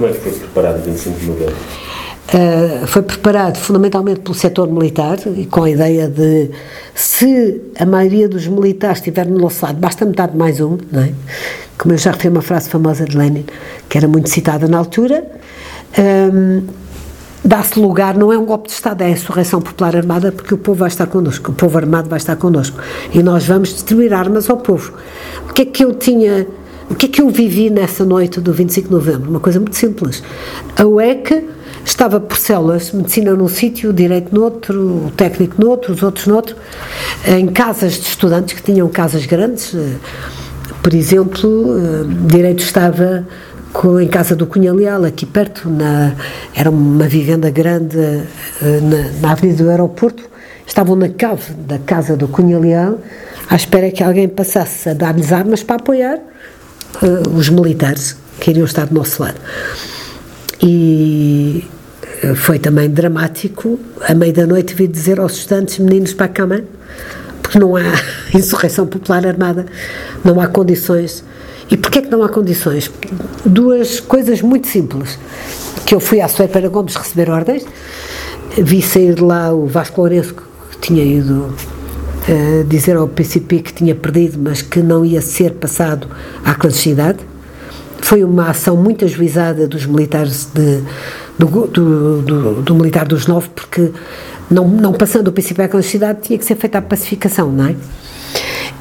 Como é que foi preparado o 25 de novembro? Uh, foi preparado fundamentalmente pelo setor militar e com a ideia de se a maioria dos militares estiver no nosso lado, basta metade mais um, não é? Como eu já referi uma frase famosa de Lenin, que era muito citada na altura, um, dá-se lugar, não é um golpe de Estado, é a insurreição popular armada, porque o povo vai estar connosco, o povo armado vai estar connosco. E nós vamos distribuir armas ao povo. O que é que eu tinha, o que é que eu vivi nessa noite do 25 de novembro? Uma coisa muito simples. A UEC estava por células, medicina num sítio, direito noutro, técnico noutro, os outros noutro, em casas de estudantes que tinham casas grandes. Por exemplo, direito estava em casa do Cunha Leal, aqui perto, na, era uma vivenda grande eh, na, na avenida do aeroporto, estavam na cave da casa do Cunha Leal, à espera que alguém passasse a dar-lhes armas para apoiar uh, os militares que iriam estar do nosso lado. E eh, foi também dramático, à meia da noite vi dizer aos estudantes, meninos para a cama, porque não há insurreição popular armada, não há condições e porquê é que não há condições? Duas coisas muito simples. Que eu fui à Soeira para Gomes receber ordens, vi sair de lá o Vasco Lourenço, que tinha ido uh, dizer ao PCP que tinha perdido, mas que não ia ser passado à clandestinidade. Foi uma ação muito ajuizada dos militares de, do, do, do, do militar dos nove, porque não, não passando o PCP à clandestinidade tinha que ser feita a pacificação, não é?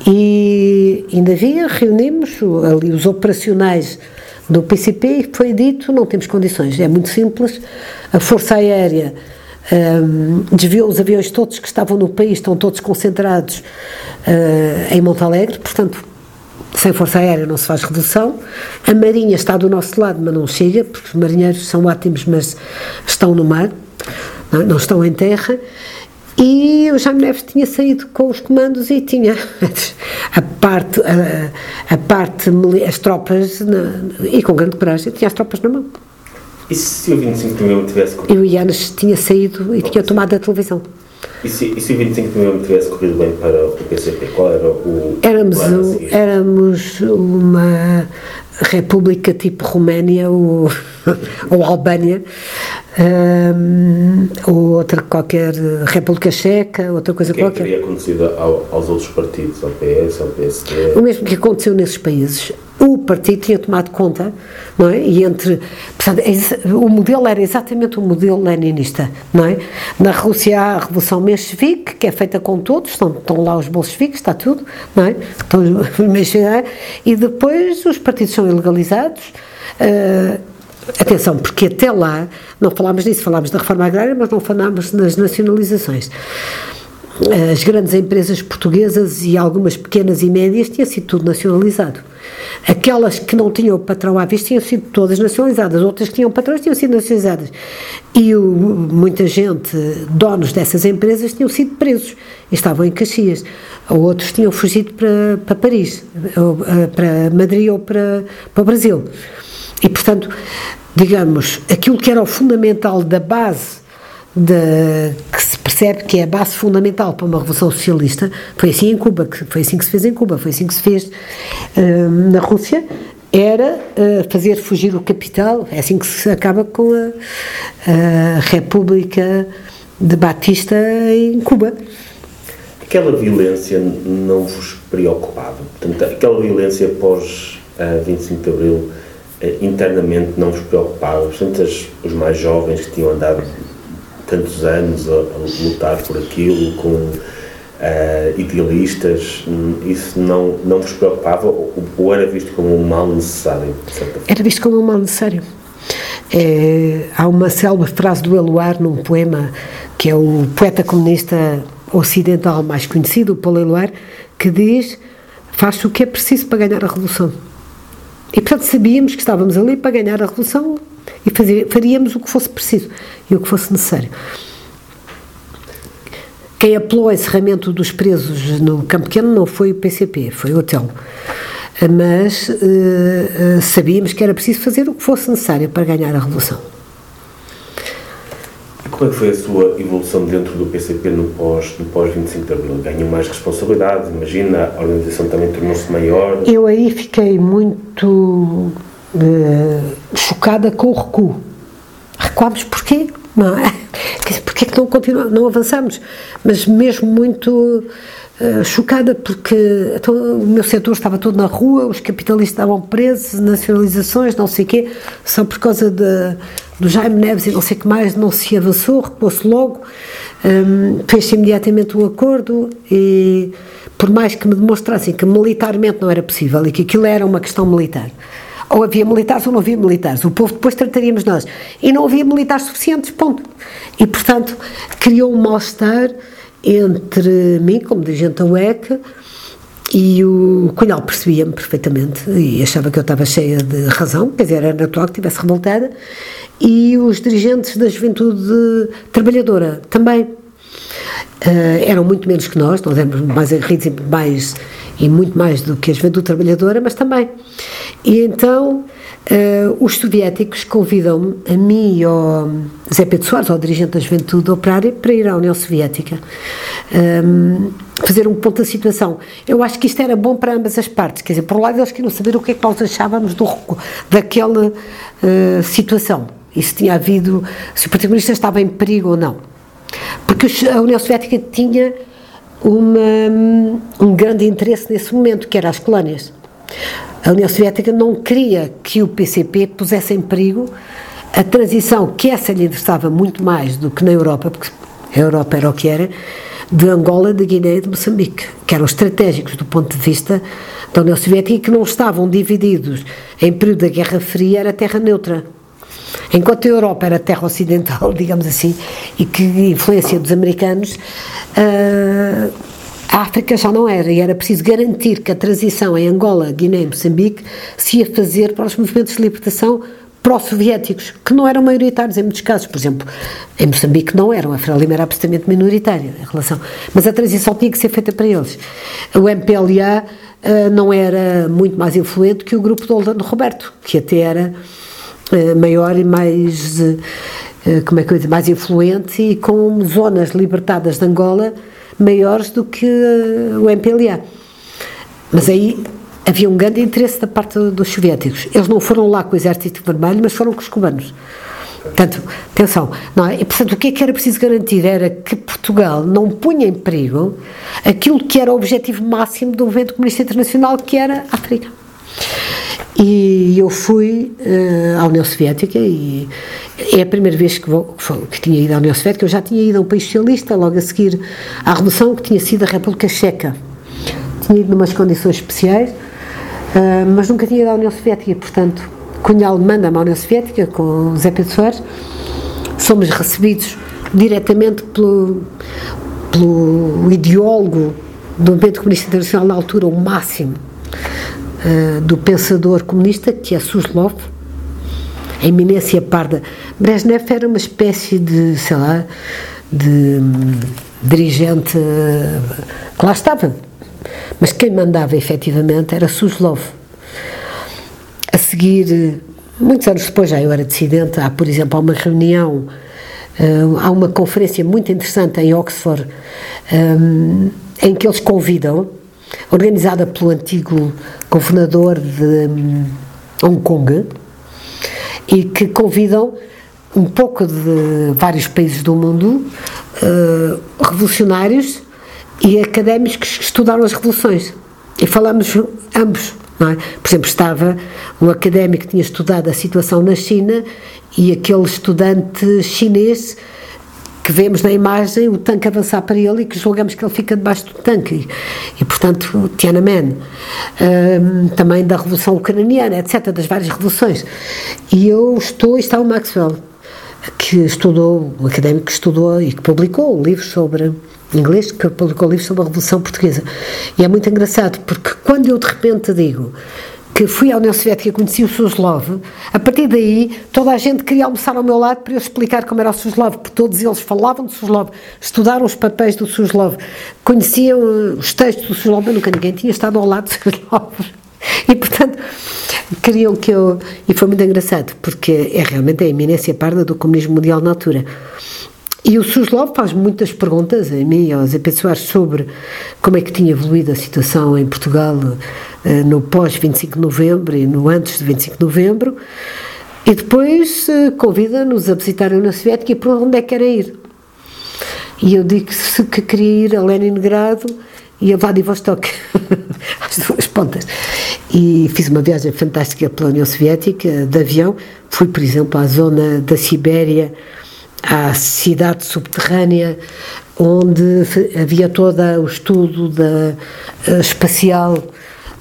E ainda havia, reunimos ali os operacionais do PCP e foi dito: não temos condições. É muito simples. A Força Aérea um, desviou os aviões todos que estavam no país, estão todos concentrados uh, em Montalegre, portanto, sem Força Aérea não se faz redução. A Marinha está do nosso lado, mas não chega, porque os marinheiros são ótimos, mas estão no mar, não, não estão em terra. E o Jaime Neves tinha saído com os comandos e tinha a parte, a, a parte, as tropas, na, e com grande coragem, tinha as tropas na mão. E se o 25 de novembro tivesse corrido? Eu e Anas tinha saído e tinha tomado a televisão. E se, e se o 25 de novembro tivesse corrido bem para o PCP? Qual era o. Éramos, um, éramos uma república tipo Roménia ou, ou Albânia, um, ou outra qualquer República Checa, outra coisa o que qualquer. O que teria acontecido ao, aos outros partidos, ao PS, ao PSD? O mesmo que aconteceu nesses países. O partido tinha tomado conta, não é? E entre. Portanto, o modelo era exatamente o modelo leninista, não é? Na Rússia há a Revolução Menchevique, que é feita com todos, estão, estão lá os bolcheviques, está tudo, não é? Estão, e depois os partidos são ilegalizados. Uh, Atenção, porque até lá não falámos disso, falámos da reforma agrária, mas não falámos das nacionalizações. As grandes empresas portuguesas e algumas pequenas e médias tinham sido tudo nacionalizado. Aquelas que não tinham patrão à vista tinham sido todas nacionalizadas, outras que tinham patrões tinham sido nacionalizadas. E o, muita gente, donos dessas empresas, tinham sido presos e estavam em Caxias. Ou outros tinham fugido para, para Paris, ou, eh, para Madrid ou para, para o Brasil. E, portanto, digamos, aquilo que era o fundamental da base de, percebe que é a base fundamental para uma revolução socialista, foi assim em Cuba, foi assim que se fez em Cuba, foi assim que se fez uh, na Rússia, era uh, fazer fugir o capital, é assim que se acaba com a, a República de Batista em Cuba. Aquela violência não vos preocupava? Portanto, aquela violência pós uh, 25 de Abril eh, internamente não vos preocupava, portanto, os mais jovens que tinham andado tantos anos a, a lutar por aquilo, com uh, idealistas, hum, isso não, não vos preocupava ou, era visto como um mal necessário? Era visto como um mal necessário. É, há uma célebre frase do Eluard num poema que é o poeta comunista ocidental mais conhecido, o Paulo Eluard, que diz: Faz o que é preciso para ganhar a revolução. E, portanto, sabíamos que estávamos ali para ganhar a revolução e faríamos o que fosse preciso e o que fosse necessário. Quem apelou ao encerramento dos presos no Campo Pequeno não foi o PCP, foi o hotel. Mas uh, uh, sabíamos que era preciso fazer o que fosse necessário para ganhar a revolução. Como é que foi a sua evolução dentro do PCP no pós, no pós 25 de Abril? Ganhou mais responsabilidade, imagina, a organização também tornou-se maior? Eu aí fiquei muito uh, chocada com o recuo. Recuámos porquê? Não é? Porquê que não, continuamos, não avançamos? Mas mesmo muito uh, chocada porque então, o meu setor estava todo na rua, os capitalistas estavam presos, nacionalizações, não sei o quê, só por causa de, do Jaime Neves e não sei o que mais, não se avançou, recuou-se logo, um, fez-se imediatamente um acordo e por mais que me demonstrassem que militarmente não era possível e que aquilo era uma questão militar, ou havia militares ou não havia militares. O povo depois trataríamos nós. E não havia militares suficientes, ponto. E, portanto, criou um mal-estar entre mim, como dirigente da UEC, e o Cunhal percebia-me perfeitamente e achava que eu estava cheia de razão, quer dizer, era natural que estivesse revoltada, e os dirigentes da juventude trabalhadora também. Uh, eram muito menos que nós, nós éramos mais aguerridos e mais e muito mais do que a juventude trabalhadora, mas também. E então uh, os soviéticos convidam-me, a mim e ao Zé Pedro Soares, ao dirigente da juventude operária, para ir à União Soviética. Um, fazer um ponto da situação. Eu acho que isto era bom para ambas as partes, quer dizer, por um lado eles queriam saber o que é que nós achávamos do, daquela uh, situação, e se tinha havido, se o Partido Comunista estava em perigo ou não. Porque a União Soviética tinha uma, um grande interesse nesse momento, que era as colónias. A União Soviética não queria que o PCP pusesse em perigo a transição, que essa lhe interessava muito mais do que na Europa, porque a Europa era o que era, de Angola, de Guiné e de Moçambique, que eram estratégicos do ponto de vista da União Soviética e que não estavam divididos em período da Guerra Fria, era terra neutra. Enquanto a Europa era terra ocidental, digamos assim, e que influência dos americanos, uh, a África já não era, e era preciso garantir que a transição em Angola, Guiné e Moçambique se ia fazer para os movimentos de libertação pró-soviéticos, que não eram maioritários em muitos casos. Por exemplo, em Moçambique não eram, a Frelimo era absolutamente minoritária em relação. Mas a transição tinha que ser feita para eles. O MPLA uh, não era muito mais influente que o grupo do Aldano Roberto, que até era maior e mais. Uh, como é que eu digo, mais influente e com zonas libertadas de Angola maiores do que o MPLA. Mas aí havia um grande interesse da parte dos soviéticos. Eles não foram lá com o exército vermelho, mas foram com os cubanos. Portanto, atenção, não é? E, portanto, o que é que era preciso garantir era que Portugal não punha em perigo aquilo que era o objetivo máximo do movimento comunista internacional, que era a África. E eu fui uh, à União Soviética e é a primeira vez que, vou, que, tinha ido à União Soviética. Eu já tinha ido a um país socialista, logo a seguir à Revolução, que tinha sido a República Checa. Tinha ido numas condições especiais Uh, mas nunca tinha ido à União Soviética, portanto, Cunhal manda-me à União Soviética com Zé Pedro Soares, somos recebidos diretamente pelo, pelo ideólogo do movimento comunista internacional na altura, o máximo uh, do pensador comunista, que é Suslov, a eminência parda. Brezhnev era uma espécie de, sei lá, de um, dirigente que lá estava, mas quem mandava efetivamente era Suslov. A seguir, muitos anos depois, já eu era dissidente, há, por exemplo, há uma reunião, uh, há uma conferência muito interessante em Oxford, um, em que eles convidam, organizada pelo antigo governador de um, Hong Kong, e que convidam um pouco de vários países do mundo, uh, revolucionários, e académicos que estudaram as revoluções. E falamos ambos. É? Por exemplo, estava um académico que tinha estudado a situação na China e aquele estudante chinês que vemos na imagem o tanque avançar para ele e que julgamos que ele fica debaixo do tanque. E, portanto, Tiananmen. Um, também da Revolução Ucraniana, etc., das várias revoluções. E eu estou, e está o Maxwell, que estudou, um académico que estudou e que publicou um livro sobre inglês, que publicou livros sobre a Revolução Portuguesa. E é muito engraçado, porque quando eu de repente digo que fui à União Soviética e conheci o Suslov, a partir daí toda a gente queria almoçar ao meu lado para eu explicar como era o Suslov, porque todos eles falavam de Suslov, estudaram os papéis do Suslov, conheciam os textos do Suslov, mas nunca ninguém tinha estado ao lado do Suslov. E, portanto, queriam que eu. E foi muito engraçado, porque é realmente a eminência parda do comunismo mundial na altura. E o Suslov faz muitas perguntas a mim aos pessoas sobre como é que tinha evoluído a situação em Portugal eh, no pós-25 de novembro e no antes de 25 de novembro, e depois eh, convida-nos a visitar a União Soviética e para onde é que era ir. E eu digo-se que queria ir a Leningrado e a Vladivostok, às duas pontas. E fiz uma viagem fantástica pela União Soviética, de avião. Fui, por exemplo, à zona da Sibéria, à cidade subterrânea, onde havia todo o estudo da, uh, espacial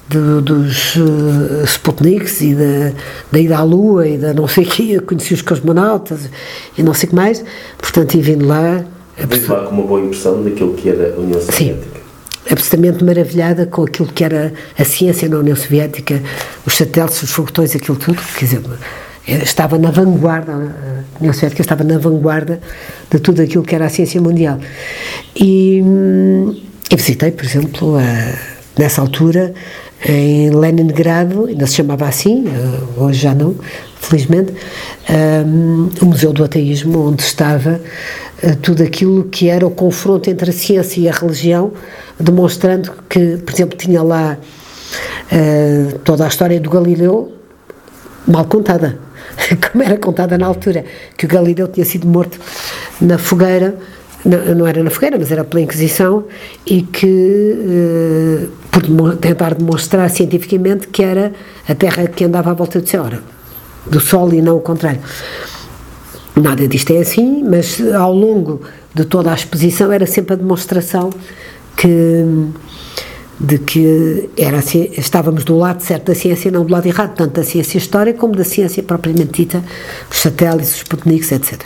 de, dos uh, Sputniks e da, da ida à Lua e da não sei o quê, conheci os cosmonautas e não sei o que mais. Portanto, e vindo lá. Vim lá com uma boa impressão daquilo que era a União Soviética. Sim absolutamente maravilhada com aquilo que era a ciência na União Soviética, os satélites, os foguetões, aquilo tudo, quer dizer, estava na vanguarda, a União Soviética estava na vanguarda de tudo aquilo que era a ciência mundial. E, e visitei, por exemplo, a, nessa altura, em Leningrado, ainda se chamava assim, hoje já não, felizmente, um, o Museu do Ateísmo, onde estava uh, tudo aquilo que era o confronto entre a ciência e a religião, demonstrando que, por exemplo, tinha lá uh, toda a história do Galileu mal contada, como era contada na altura, que o Galileu tinha sido morto na fogueira não, não, era na fogueira, mas era pela Inquisição, e que, eh, por tentar demonstrar cientificamente que era a Terra que andava à volta do céu, do Sol e não o contrário. Nada disto é assim, mas ao longo de toda a exposição era sempre a demonstração que de que era estávamos do lado certo da ciência e não do lado errado, tanto da ciência histórica como da ciência propriamente dita, os satélites, os Sputniks, etc.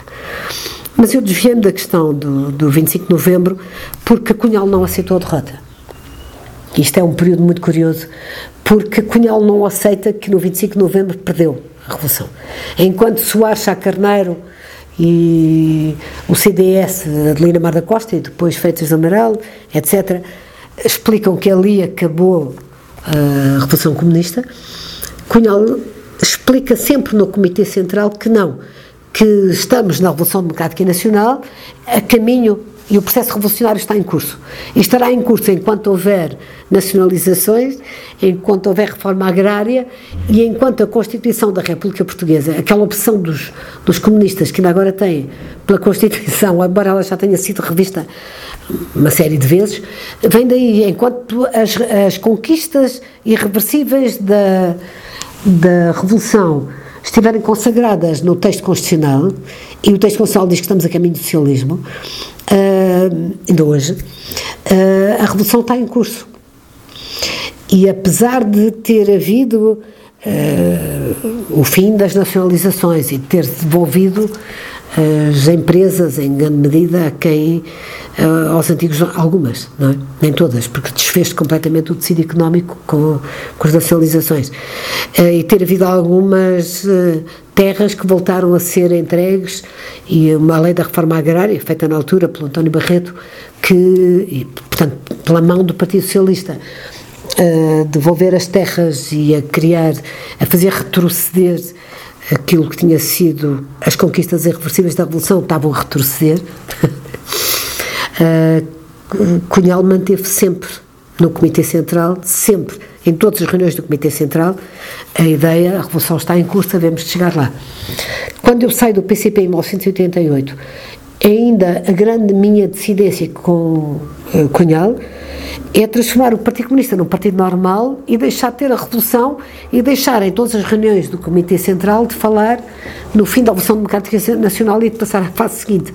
Mas eu desviei-me da questão do, do 25 de novembro porque Cunhal não aceitou a derrota. Isto é um período muito curioso, porque Cunhal não aceita que no 25 de novembro perdeu a Revolução. Enquanto Soares Sá Carneiro e o CDS, Adelina Mar da Costa e depois Feitas de Amaral, etc., explicam que ali acabou a Revolução Comunista, Cunhal explica sempre no Comitê Central que não, que estamos na Revolução Democrática Nacional a caminho e o processo revolucionário está em curso. E estará em curso enquanto houver nacionalizações, enquanto houver reforma agrária e enquanto a Constituição da República Portuguesa, aquela opção dos, dos comunistas que ainda agora têm pela Constituição, embora ela já tenha sido revista uma série de vezes, vem daí, enquanto as, as conquistas irreversíveis da, da Revolução estiverem consagradas no texto constitucional, e o texto constitucional diz que estamos a caminho do socialismo, uh, ainda hoje, uh, a revolução está em curso. E apesar de ter havido uh, o fim das nacionalizações e ter devolvido as empresas, em grande medida, a quem, uh, aos antigos, algumas, não é? nem todas, porque desfez completamente o tecido económico com, com as nacionalizações. Uh, e ter havido algumas uh, terras que voltaram a ser entregues, e uma lei da reforma agrária, feita na altura pelo António Barreto, que, e, portanto, pela mão do Partido Socialista, devolver as terras e a criar, a fazer retroceder aquilo que tinha sido as conquistas irreversíveis da Revolução estavam a retroceder. uh, Cunhal manteve sempre no Comitê Central, sempre, em todas as reuniões do Comitê Central, a ideia, a Revolução está em curso, devemos chegar lá. Quando eu saio do PCP em 1988, ainda a grande minha dissidência com uh, Cunhal é transformar o Partido Comunista num partido normal e deixar de ter a revolução e deixar em todas as reuniões do Comitê Central de falar no fim da Revolução Democrática Nacional e de passar à fase seguinte.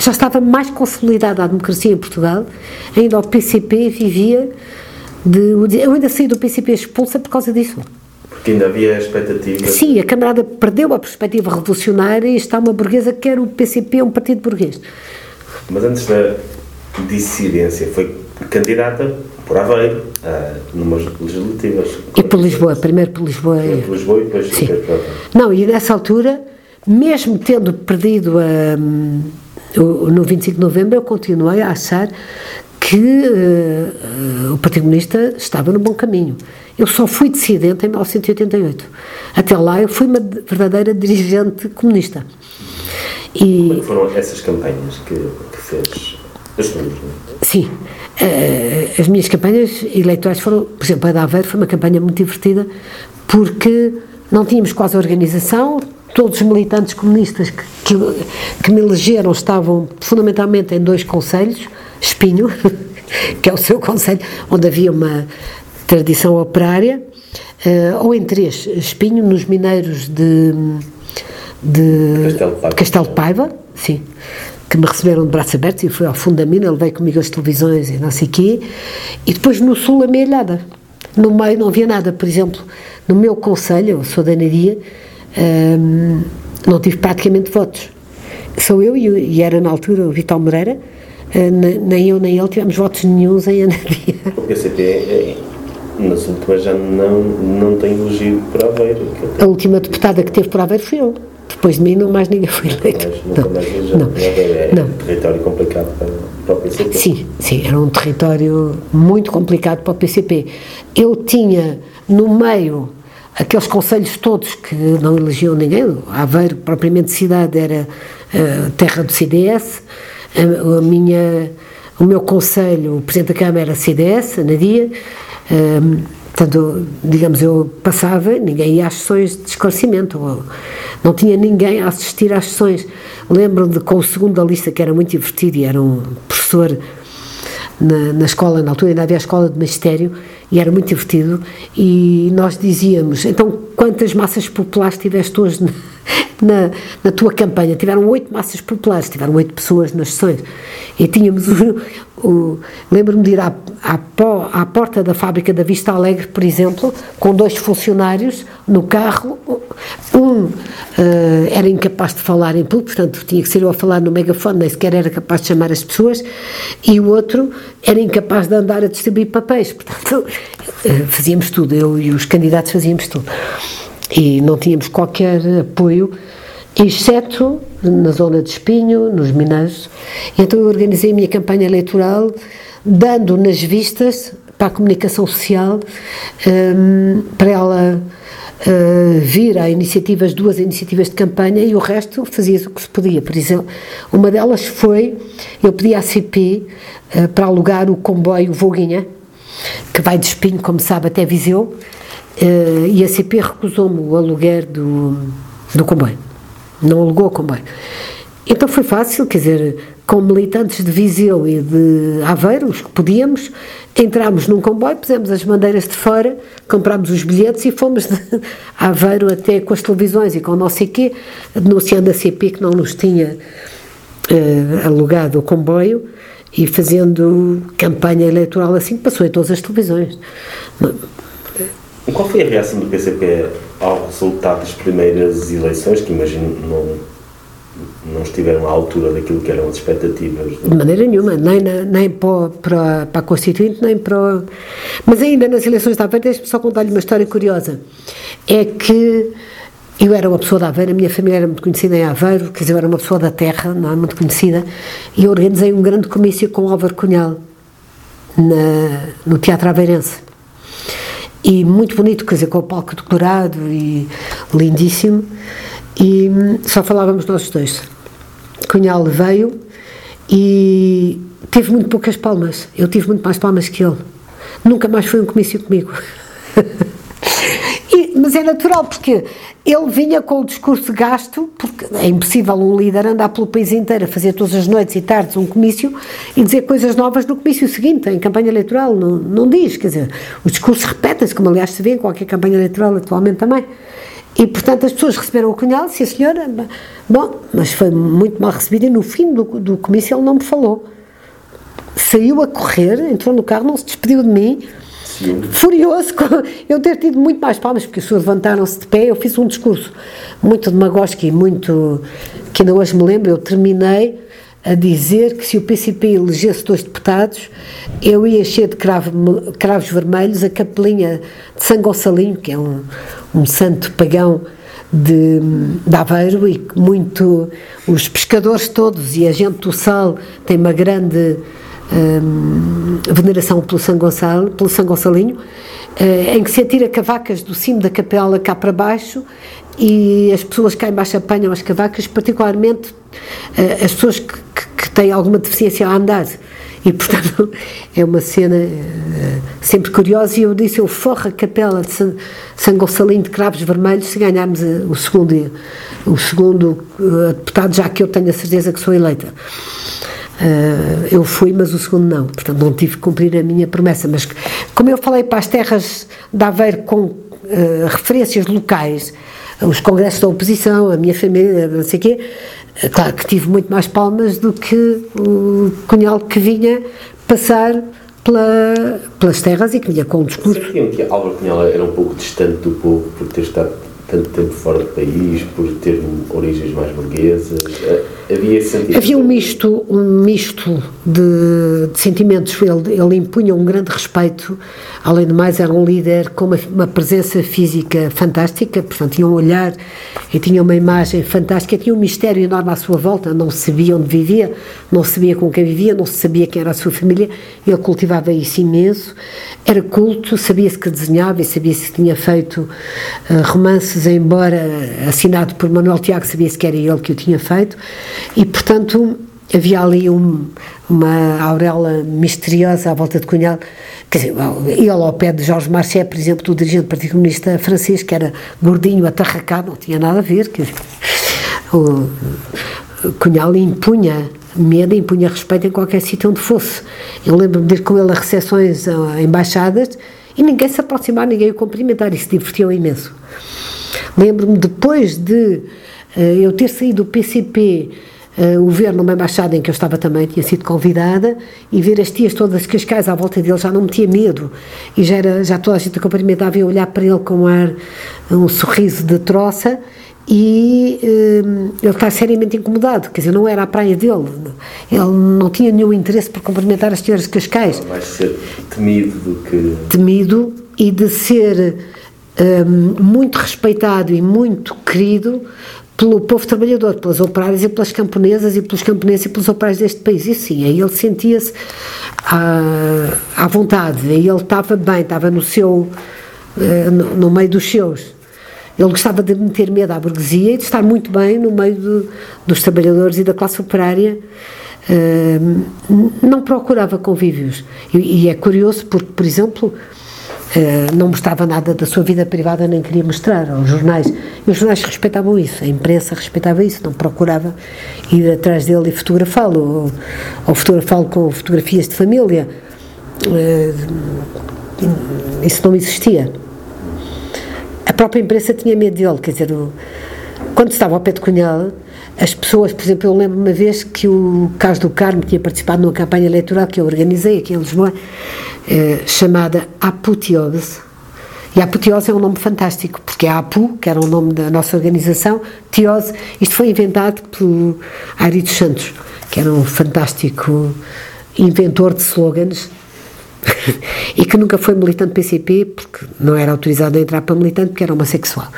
Já estava mais consolidada a democracia em Portugal, ainda o PCP vivia de. Eu ainda saí do PCP expulsa por causa disso. Porque ainda havia expectativa. Sim, a camarada perdeu a perspectiva revolucionária e está uma burguesa que quer o PCP um partido burguês. Mas antes da dissidência, foi candidata por Aveiro, uh, numas legislativas. E por Lisboa, primeiro por Lisboa. Primeiro por Lisboa e depois Sim. Não, e nessa altura, mesmo tendo perdido a, um, no 25 de novembro, eu continuei a achar que uh, o Partido Comunista estava no bom caminho. Eu só fui dissidente em 1988. Até lá eu fui uma verdadeira dirigente comunista. E, Como é foram essas campanhas que, que fez as suas? É? Sim. Uh, as minhas campanhas eleitorais foram, por exemplo, a da Aveiro foi uma campanha muito divertida porque não tínhamos quase organização, todos os militantes comunistas que, que, que, me elegeram estavam fundamentalmente em dois conselhos, Espinho, que é o seu conselho, onde havia uma tradição operária, uh, ou em três, Espinho, nos mineiros de, de Castelo, Paiva. Castelo Paiva, sim, que me receberam de braços abertos e fui ao fundo da mina, levei comigo as televisões e não sei o quê, e depois no sul a meilhada. No meio não havia nada, por exemplo, no meu conselho, eu sou da um, não tive praticamente votos. Sou eu e, e era na altura o Vital Moreira, uh, nem eu nem ele tivemos votos nenhums em Anadia. O PCP, é, nas últimas já não, não tem elogio por Aveiro. A última deputada que teve por Aveiro fui eu. Depois de mim, não mais ninguém foi eleito. Mais, nunca não. mais é não. um território complicado para, para o PCP. Sim, sim, era um território muito complicado para o PCP. Eu tinha no meio aqueles conselhos todos que não elegiam ninguém, Aveiro, propriamente cidade, era uh, terra do CDS, a, a, minha, o meu conselho, o Presidente da Câmara era CDS, Nadia, um, portanto, digamos, eu passava, ninguém ia às sessões de esclarecimento, não tinha ninguém a assistir às sessões. Lembro de com o segundo da lista, que era muito divertido e era um professor na, na escola, na altura ainda havia a escola de magistério, e era muito divertido, e nós dizíamos, então quantas massas populares tiveste hoje na, na, tua campanha? Tiveram oito massas populares, tiveram oito pessoas nas sessões, e tínhamos o, o lembro-me de ir à, à, à, porta da fábrica da Vista Alegre, por exemplo, com dois funcionários no carro, um uh, era incapaz de falar em público, portanto tinha que ser eu a falar no megafone, nem sequer era capaz de chamar as pessoas, e o outro era incapaz de andar a distribuir papéis, portanto uh, fazíamos tudo, eu e os candidatos fazíamos tudo. E não tínhamos qualquer apoio, exceto na zona de Espinho, nos Mineiros. Então eu organizei a minha campanha eleitoral dando nas vistas para a comunicação social um, para ela uh, vir a iniciativas, duas iniciativas de campanha e o resto fazia o que se podia. Por exemplo, uma delas foi, eu pedi à CP uh, para alugar o comboio Voguinha, que vai de Espinho, como sabe, até Viseu, e a CP recusou-me o aluguer do, do comboio. Não alugou o comboio. Então foi fácil, quer dizer, com militantes de Viseu e de Aveiro, os que podíamos, Entramos num comboio, pusemos as bandeiras de fora, comprámos os bilhetes e fomos de Aveiro até com as televisões e com não sei quê, denunciando a CP que não nos tinha uh, alugado o comboio e fazendo campanha eleitoral assim que passou em todas as televisões. Qual foi a reação do PCP ao resultado das primeiras eleições, que imagino não não estiveram à altura daquilo que eram as expectativas. De maneira nenhuma, nem, na, nem para, para, para a Constituinte, nem para. Mas ainda nas eleições da Aveiro, deixe-me só contar-lhe uma história curiosa. É que eu era uma pessoa da Aveiro, a minha família era muito conhecida em Aveiro, quer dizer, eu era uma pessoa da terra, não é muito conhecida, e organizei um grande comício com Álvaro Cunhal, na, no Teatro Aveirense. E muito bonito, quer dizer, com o palco decorado e lindíssimo. E só falávamos nós dois. Cunhal veio e teve muito poucas palmas. Eu tive muito mais palmas que ele. Nunca mais foi um comício comigo. mas é natural, porque ele vinha com o discurso gasto, porque é impossível um líder andar pelo país inteiro a fazer todas as noites e tardes um comício e dizer coisas novas no comício seguinte, em campanha eleitoral. Não, não diz, quer dizer, o discurso repete-se, como aliás se vê em qualquer campanha eleitoral atualmente também. E, portanto, as pessoas receberam o cunhal, sim, senhora, bom, mas foi muito mal recebido e no fim do, do comício ele não me falou. Saiu a correr, entrou no carro, não se despediu de mim, furioso, com eu ter tido muito mais palmas, porque as pessoas levantaram-se de pé, eu fiz um discurso muito demagógico e muito, que ainda hoje me lembro, eu terminei a dizer que se o PCP elegesse dois deputados, eu ia cheio de cravo, cravos vermelhos a capelinha de São Gonçalinho, que é um, um santo pagão de, de Aveiro e muito os pescadores todos e a gente do sal tem uma grande veneração pelo São, Gonçalo, pelo São Gonçalinho, uh, em que se atira cavacas do cimo da capela cá para baixo e as pessoas cá embaixo apanham as cavacas, particularmente uh, as pessoas que, que, que, têm alguma deficiência a andar. E, portanto, é uma cena uh, sempre curiosa. E eu disse: eu forro a capela de São, São Gonçalinho de Cravos Vermelhos se ganharmos o segundo, o segundo deputado, já que eu tenho a certeza que sou eleita. Uh, eu fui, mas o segundo não. Portanto, não tive que cumprir a minha promessa. Mas, como eu falei para as terras de Aveiro com uh, referências locais, os congressos da oposição, a minha família, não sei o quê, uh, claro que tive muito mais palmas do que o Cunhal que vinha passar pela, pelas terras e que vinha com um discurso. Sentiam que Álvaro Cunhal era um pouco distante do povo por ter estado tanto tempo fora do país, por ter origens mais burguesas? Havia sentido? Havia um misto, um misto de, de sentimentos. Ele, ele, impunha um grande respeito, além do mais, era um líder com uma, uma, presença física fantástica, portanto, tinha um olhar e tinha uma imagem fantástica, tinha um mistério enorme à sua volta, não sabia onde vivia, não sabia com quem vivia, não se sabia quem era a sua família, ele cultivava isso imenso, era culto, sabia-se que desenhava e sabia-se que tinha feito uh, romances, embora assinado por Manuel Tiago, sabia-se que era ele que o tinha feito. E, portanto, havia ali um, uma auréola misteriosa à volta de Cunhal. Quer dizer, ele ao pé de Jorge Marchais, por exemplo, do dirigente do Partido Comunista francês, que era gordinho, atarracado, não tinha nada a ver. Quer dizer, o Cunhal impunha medo, impunha respeito em qualquer sítio onde fosse. Eu lembro-me de ir com ele a recepções a embaixadas e ninguém se aproximar, ninguém o cumprimentar, e se divertiu imenso. Lembro-me depois de uh, eu ter saído do PCP uh, o ver numa embaixada em que eu estava também, tinha sido convidada, e ver as tias todas cascais à volta dele já não me tinha medo, e já, era, já toda a gente cumprimentava e olhar para ele com um ar, um sorriso de troça, e uh, ele está seriamente incomodado, quer dizer, não era a praia dele, ele não tinha nenhum interesse por cumprimentar as senhoras de Cascais. Vai ser temido do que... Temido e de ser um, muito respeitado e muito querido pelo povo trabalhador, pelas operárias e pelas camponesas e pelos camponeses e pelos operários deste país. E sim, aí ele sentia-se à, à vontade, aí ele estava bem, estava no seu, uh, no, no, meio dos seus. Ele gostava de meter medo à burguesia e de estar muito bem no meio do, dos trabalhadores e da classe operária. Uh, não procurava convívios. E, e é curioso porque, por exemplo, não mostrava nada da sua vida privada, nem queria mostrar aos jornais. E os jornais respeitavam isso, a imprensa respeitava isso, não procurava ir atrás dele e fotografá-lo, ou, ou fotografá-lo com fotografias de família. Uh, isso não existia. A própria imprensa tinha medo dele, quer dizer, o, quando estava ao pé de Cunhal, as pessoas, por exemplo, eu lembro uma vez que o Carlos do Carmo tinha participado numa campanha eleitoral que eu organizei aqui em Lisboa, eh, chamada Apoteose. E Apoteose é um nome fantástico, porque a APU, que era o nome da nossa organização, Teose, isto foi inventado por Ari dos Santos, que era um fantástico inventor de slogans e que nunca foi militante PCP, porque não era autorizado a entrar para militante, porque era homossexual.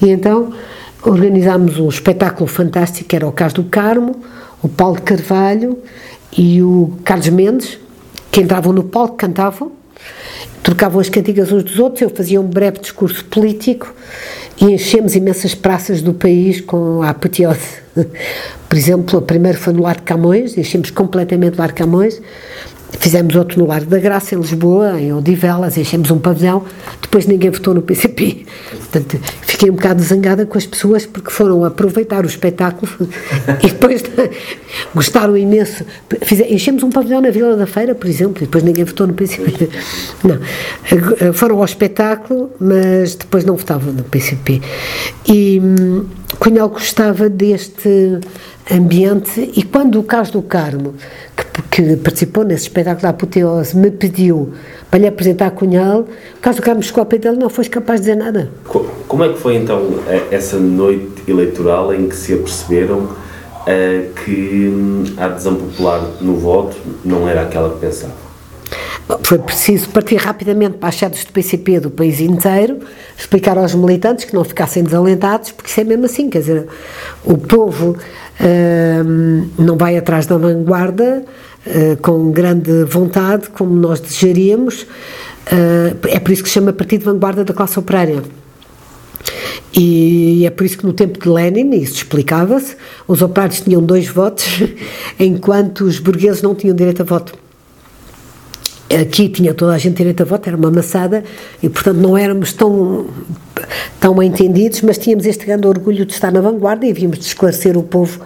E então organizámos um espetáculo fantástico, que era o Caso do Carmo, o Paulo de Carvalho e o Carlos Mendes, que entravam no palco, cantavam, trocavam as cantigas uns dos outros, eu fazia um breve discurso político e enchemos imensas praças do país com a apoteose. Por exemplo, o primeiro foi no Largo Camões, enchemos completamente o Largo Camões, Fizemos outro no Largo da Graça, em Lisboa, em Odivelas, enchemos um pavilhão, depois ninguém votou no PCP. Portanto, fiquei um bocado zangada com as pessoas porque foram aproveitar o espetáculo e depois gostaram imenso. enchemos um pavilhão na Vila da Feira, por exemplo, e depois ninguém votou no PCP. Não. Foram ao espetáculo, mas depois não votavam no PCP. E hum, Cunhal gostava deste ambiente e quando o Carlos do Carmo, que, participou nesse espetáculo da apoteose, me pediu para lhe apresentar a Cunhal, o Carlos pé dele não foi capaz de dizer nada. Como é que foi então essa noite eleitoral em que se aperceberam uh, que hum, a adesão popular no voto não era aquela que pensavam? Foi preciso partir rapidamente para as sedes do PCP do país inteiro, explicar aos militantes que não ficassem desalentados, porque isso é mesmo assim, quer dizer, o povo uh, não vai atrás da vanguarda, com grande vontade, como nós desejaríamos. Uh, é por isso que se chama Partido Vanguarda da Classe Operária. E é por isso que no tempo de Lenin, isso explicava-se, os operários tinham dois votos, enquanto os burgueses não tinham direito a voto. Aqui tinha toda a gente direito a voto, era uma maçada, e portanto não éramos tão, tão entendidos, mas tínhamos este grande orgulho de estar na vanguarda e víamos de esclarecer o povo,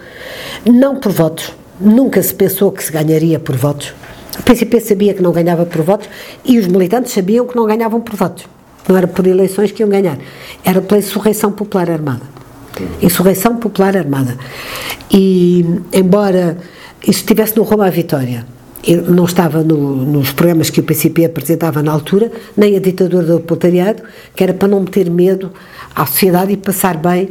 não por votos, nunca se pensou que se ganharia por votos. O PCP sabia que não ganhava por votos e os militantes sabiam que não ganhavam por votos. Não era por eleições que iam ganhar, era pela insurreição popular armada. Insurreição popular armada. E, embora isso estivesse no Roma à Vitória, não estava no, nos programas que o PCP apresentava na altura, nem a ditadura do proletariado, que era para não meter medo à sociedade e passar bem,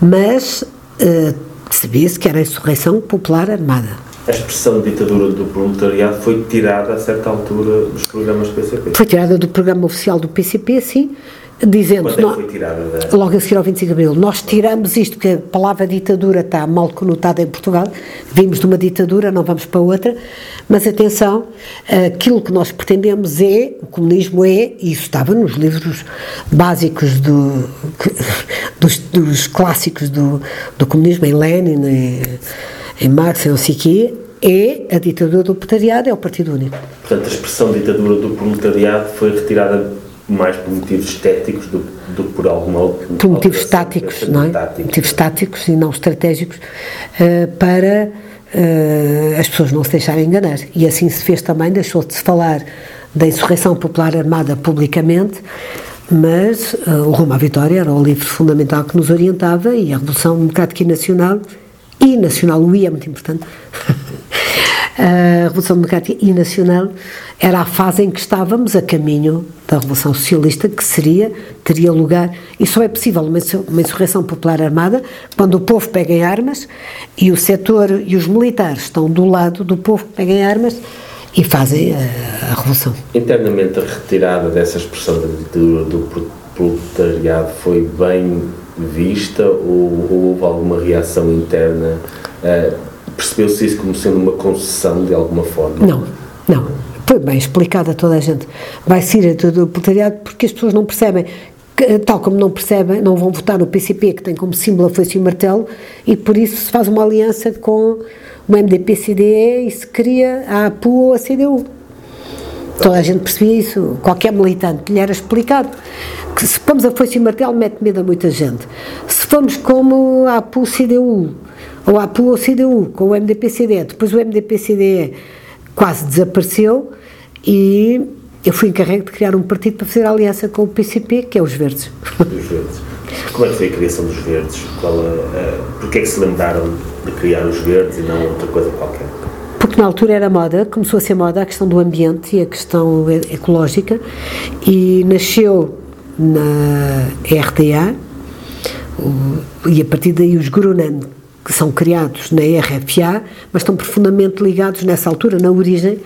mas uh, sabia-se que era a insurreição popular armada. A expressão ditadura do proletariado foi tirada a certa altura dos programas do PCP? Foi tirada do programa oficial do PCP, sim, dizendo Quando é que foi tirada da... logo a seguir ao 25 de Abril, nós tiramos isto porque a palavra ditadura está mal conotada em Portugal, vimos de uma ditadura, não vamos para outra, mas atenção, aquilo que nós pretendemos é, o comunismo é, e isso estava nos livros básicos do, dos, dos clássicos do, do comunismo, em Lenin, em, em Marx, em não sei quê, é a ditadura do proletariado, é o Partido Único. Portanto, a expressão ditadura do proletariado foi retirada mais por motivos estéticos do, do que por alguma outra. Por motivos estáticos, não é? Tática. Motivos estáticos e não estratégicos, uh, para uh, as pessoas não se deixarem enganar. E assim se fez também, deixou-se de se falar da insurreição popular armada publicamente, mas uh, o Rumo à Vitória era o livro fundamental que nos orientava e a Revolução Democrática e Nacional, e Nacional, o I é muito importante, a Revolução Democrática e Nacional era a fase em que estávamos a caminho da Revolução Socialista, que seria, teria lugar, e só é possível uma, insurreição popular armada quando o povo pega em armas e o setor e os militares estão do lado do povo que pega em armas e fazem a, a revolução. Internamente a retirada dessa expressão da ditadura do proletariado foi bem vista ou, ou houve alguma reação interna? Uh, Percebeu-se isso como sendo uma concessão de alguma forma? Não, não. Foi bem explicado a toda a gente. Vai ser a todo o proletariado porque as pessoas não percebem tal como não percebem, não vão votar no PCP, que tem como símbolo a foice e o martelo, e por isso se faz uma aliança com o MDP-CDE e se cria a APU ou a CDU. Toda a gente percebia isso, qualquer militante lhe era explicado. Que se pomos a foice e o martelo, mete medo a muita gente. Se formos como a APU-CDU, ou a APU ou CDU, com o MDP-CDE. Depois o MDP-CDE quase desapareceu e eu fui encarregue de criar um partido para fazer aliança com o PCP, que é os Verdes. Os Verdes. Como é que foi a criação dos Verdes? Qual a, uh, Porquê é que se lembraram de criar os Verdes e não outra coisa qualquer? Porque na altura era moda, começou a ser moda a questão do ambiente e a questão ecológica e nasceu na RDA o, e a partir daí os Grunan, que são criados na RFA, mas estão profundamente ligados nessa altura, na origem,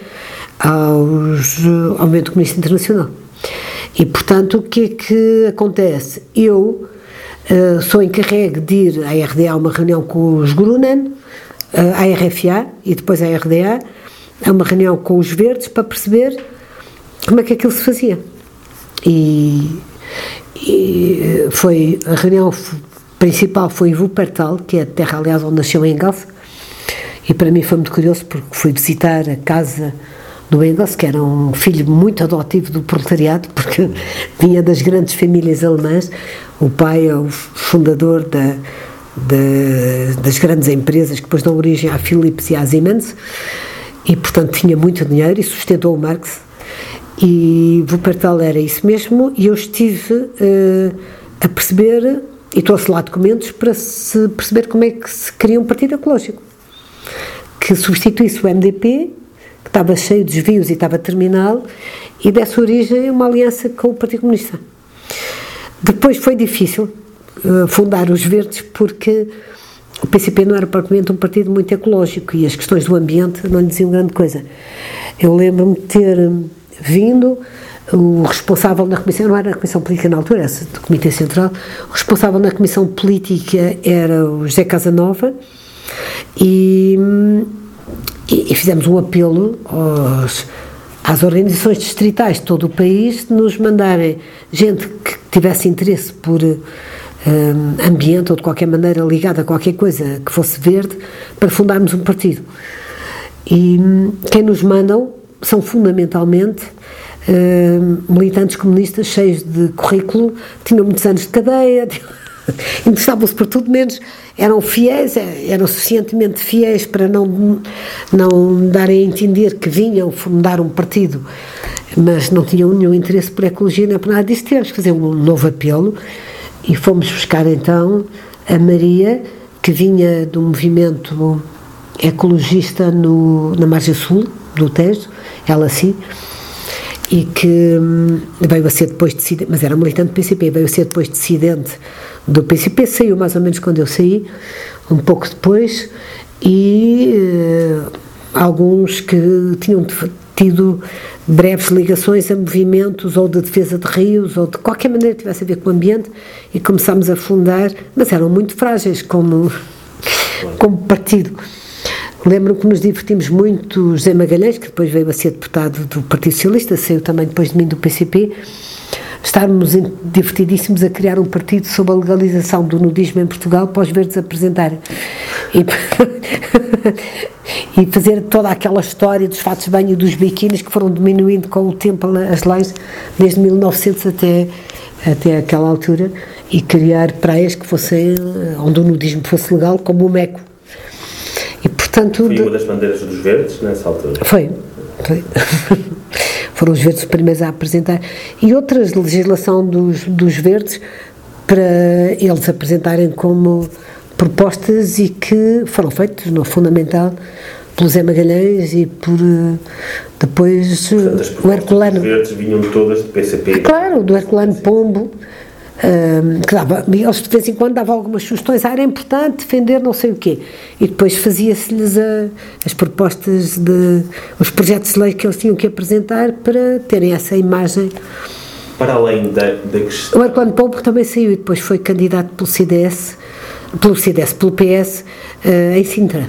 aos, ao movimento comunista internacional. E, portanto, o que é que acontece? Eu uh, sou encarregue de ir à RDA a uma reunião com os Grunan, uh, à RFA e depois à RDA, a uma reunião com os verdes para perceber como é que aquilo se fazia. E, e eh, foi a reunião principal foi Wuppertal, que é a terra, aliás, onde nasceu Engels, e para mim foi muito curioso porque fui visitar a casa do Engels, que era um filho muito adotivo do proletariado, porque vinha das grandes famílias alemãs. O pai é o fundador da, da, das grandes empresas que depois dão origem à Philips e à Siemens, e portanto tinha muito dinheiro e sustentou o Marx. E Wuppertal era isso mesmo, e eu estive uh, a perceber e trouxe lá documentos para se perceber como é que se cria um partido ecológico que substituísse o MDP, que estava cheio de desvios e estava terminal, e desse origem uma aliança com o Partido Comunista. Depois foi difícil uh, fundar os Verdes porque o PCP não era propriamente um partido muito ecológico e as questões do ambiente não lhe diziam grande coisa. Eu lembro-me de ter vindo o responsável na comissão, não era a comissão política na altura, essa do Comitê Central, o responsável na comissão política era o José Casanova e, e, e fizemos um apelo aos, às organizações distritais de todo o país de nos mandarem gente que tivesse interesse por um, ambiente ou de qualquer maneira ligada a qualquer coisa que fosse verde para fundarmos um partido. E quem nos mandam são fundamentalmente uh, militantes comunistas cheios de currículo, tinham muitos anos de cadeia, interessavam-se por tudo menos, eram fiéis, é, eram suficientemente fiéis para não, não darem a entender que vinham fundar um partido, mas não tinham nenhum interesse por ecologia nem por nada disso. Tivemos que fazer um novo apelo e fomos buscar então a Maria, que vinha do movimento ecologista no, na margem sul do Tejo, ela sim, e que hum, veio a ser depois dissidente, mas era militante do PCP, veio a ser depois dissidente do PCP, saiu mais ou menos quando eu saí, um pouco depois, e uh, alguns que tinham tido breves ligações a movimentos ou de defesa de rios ou de qualquer maneira que tivesse a ver com o ambiente e começámos a fundar, mas eram muito frágeis como, como partido. Lembro que nos divertimos muito, José Magalhães, que depois veio a ser deputado do Partido Socialista, saiu também depois de mim do PCP, estarmos divertidíssimos a criar um partido sobre a legalização do nudismo em Portugal para os verdes apresentarem. E, e fazer toda aquela história dos fatos de banho e dos biquínis que foram diminuindo com o tempo as leis, desde 1900 até, até aquela altura, e criar praias que fossem, onde o nudismo fosse legal, como o Meco Portanto, foi uma das bandeiras dos verdes nessa altura? Foi. foi. Foram os verdes os primeiros a apresentar. E outras legislação dos, dos verdes para eles apresentarem como propostas e que foram feitas no fundamental pelo Zé Magalhães e por eh, depois Portanto, o Herculano. Os verdes vinham todas do PCP. Claro, do Herculano Pombo que dava, eles de vez em quando davam algumas sugestões, ah, era importante defender não sei o quê, e depois fazia-se-lhes as propostas de, os projetos de lei que eles tinham que apresentar para terem essa imagem. Para além da, da questão... O Arclano Pombo também saiu e depois foi candidato pelo CDS, pelo CDS, pelo PS, uh, em Sintra.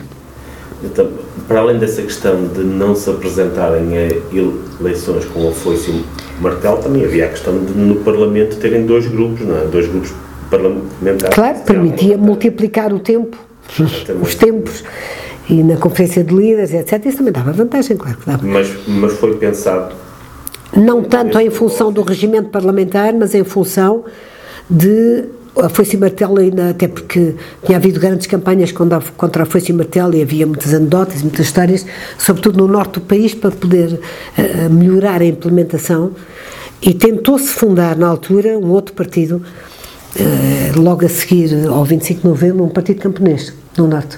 Então, para além dessa questão de não se apresentarem a eleições com o foice martelo, também havia a questão de no Parlamento terem dois grupos, não é? Dois grupos parlamentares. Claro, permitia multiplicar o tempo, os tempos. E na conferência de líderes, etc. Isso também dava vantagem, claro que dava. Mas, mas foi pensado. Não tanto em função do regimento parlamentar, mas em função de a foice e martelo ainda, até porque tinha havido grandes campanhas contra, a foice e martelo e havia muitas anedotas, muitas histórias, sobretudo no norte do país, para poder uh, melhorar a implementação. E tentou-se fundar na altura um outro partido, uh, logo a seguir ao 25 de novembro, um partido camponês no norte.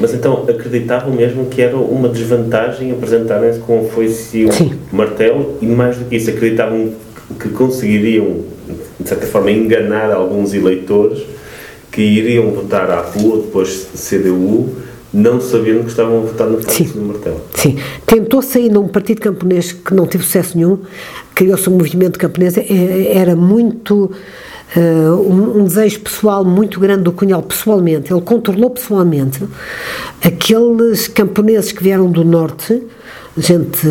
Mas então acreditavam mesmo que era uma desvantagem apresentarem-se com foice e martelo? E mais do que isso, acreditavam que conseguiriam de certa forma, enganar alguns eleitores que iriam votar à rua, depois CDU, não sabendo que estavam a votar no Partido do Martelo. Sim, tentou sair num partido camponês que não teve sucesso nenhum, criou-se um movimento camponês, é, era muito. Uh, um, um, desejo pessoal muito grande do Cunhal, pessoalmente. Ele controlou pessoalmente aqueles camponeses que vieram do Norte, gente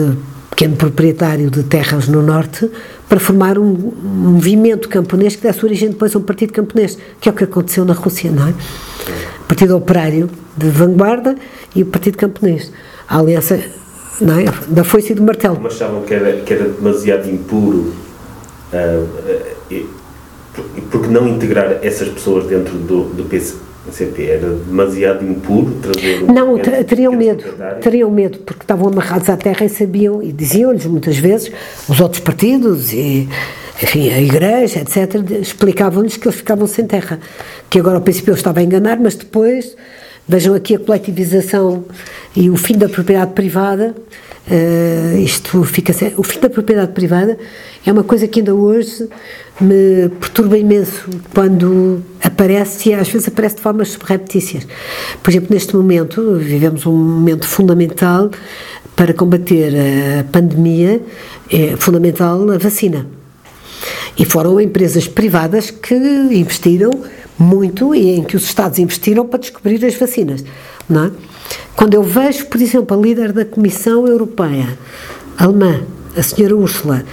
pequeno proprietário de terras no Norte, para formar um, um movimento camponês que desse origem depois a um partido camponês, que é o que aconteceu na Rússia, não é? O Partido Operário de vanguarda e o Partido Camponês. A aliança não é? da foice e do martelo. Mas achavam que era, que era demasiado impuro uh, uh, porque não integrar essas pessoas dentro do, do PC, CP era demasiado impuro trazer Não, teriam medo, teriam medo, porque estavam amarrados à terra e sabiam, e diziam-lhes muitas vezes, os outros partidos e enfim, a igreja, etc., explicavam-lhes que eles ficavam sem terra, que agora ao princípio eu estava a enganar, mas depois, vejam aqui a coletivização e o fim da propriedade privada, uh, isto fica, o fim da propriedade privada é uma coisa que ainda hoje me perturba imenso quando aparece e às vezes aparece de formas subreptícias. Por exemplo, neste momento, vivemos um momento fundamental para combater a pandemia, é fundamental a vacina. E foram empresas privadas que investiram muito e em que os Estados investiram para descobrir as vacinas, não é? Quando eu vejo, por exemplo, a líder da Comissão Europeia, alemã, a senhora Úrsula,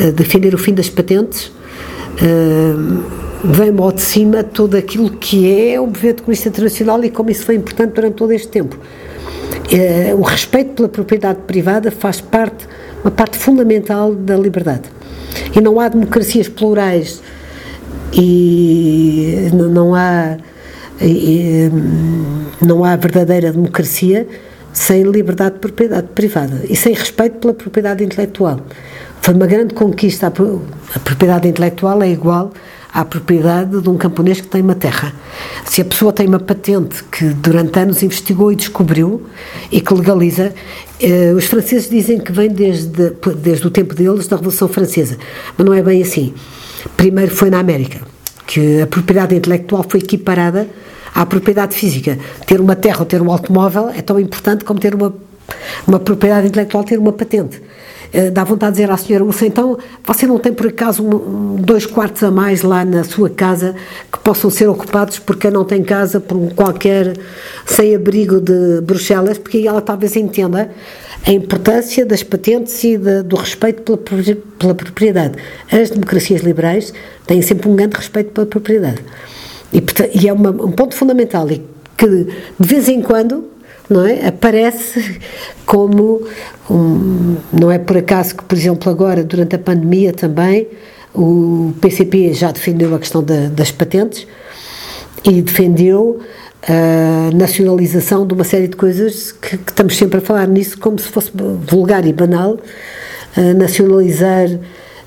uh, defender o fim das patentes, uh, vem-me ao de cima tudo aquilo que é o movimento comunista internacional e como isso foi importante durante todo este tempo. Uh, o respeito pela propriedade privada faz parte, uma parte fundamental da liberdade. E não há democracias plurais e não há e, não há verdadeira democracia sem liberdade de propriedade privada e sem respeito pela propriedade intelectual. Foi uma grande conquista. A propriedade intelectual é igual à propriedade de um camponês que tem uma terra. Se a pessoa tem uma patente que durante anos investigou e descobriu e que legaliza, eh, os franceses dizem que vem desde, desde o tempo deles, da Revolução Francesa, mas não é bem assim. Primeiro foi na América, que a propriedade intelectual foi equiparada à propriedade física. Ter uma terra ou ter um automóvel é tão importante como ter uma, uma propriedade intelectual, ter uma patente. Uh, dá vontade de dizer à senhora Ursa, então você não tem por acaso um, dois quartos a mais lá na sua casa que possam ser ocupados por quem não tem casa, por um qualquer sem-abrigo de Bruxelas, porque aí ela talvez entenda a importância das patentes e de, do respeito pela, pela propriedade. As democracias liberais têm sempre um grande respeito pela propriedade. E, e é uma, um ponto fundamental e que de vez em quando não é? aparece como um, não é por acaso que por exemplo agora durante a pandemia também o PCP já defendeu a questão da, das patentes e defendeu a nacionalização de uma série de coisas que, que estamos sempre a falar nisso como se fosse vulgar e banal nacionalizar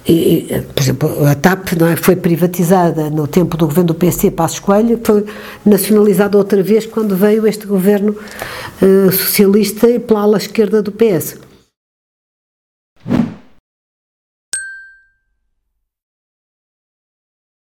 e, por exemplo, a TAP não é, foi privatizada no tempo do governo do PSD, Passos Coelho, foi nacionalizada outra vez quando veio este governo uh, socialista e pela ala esquerda do PS.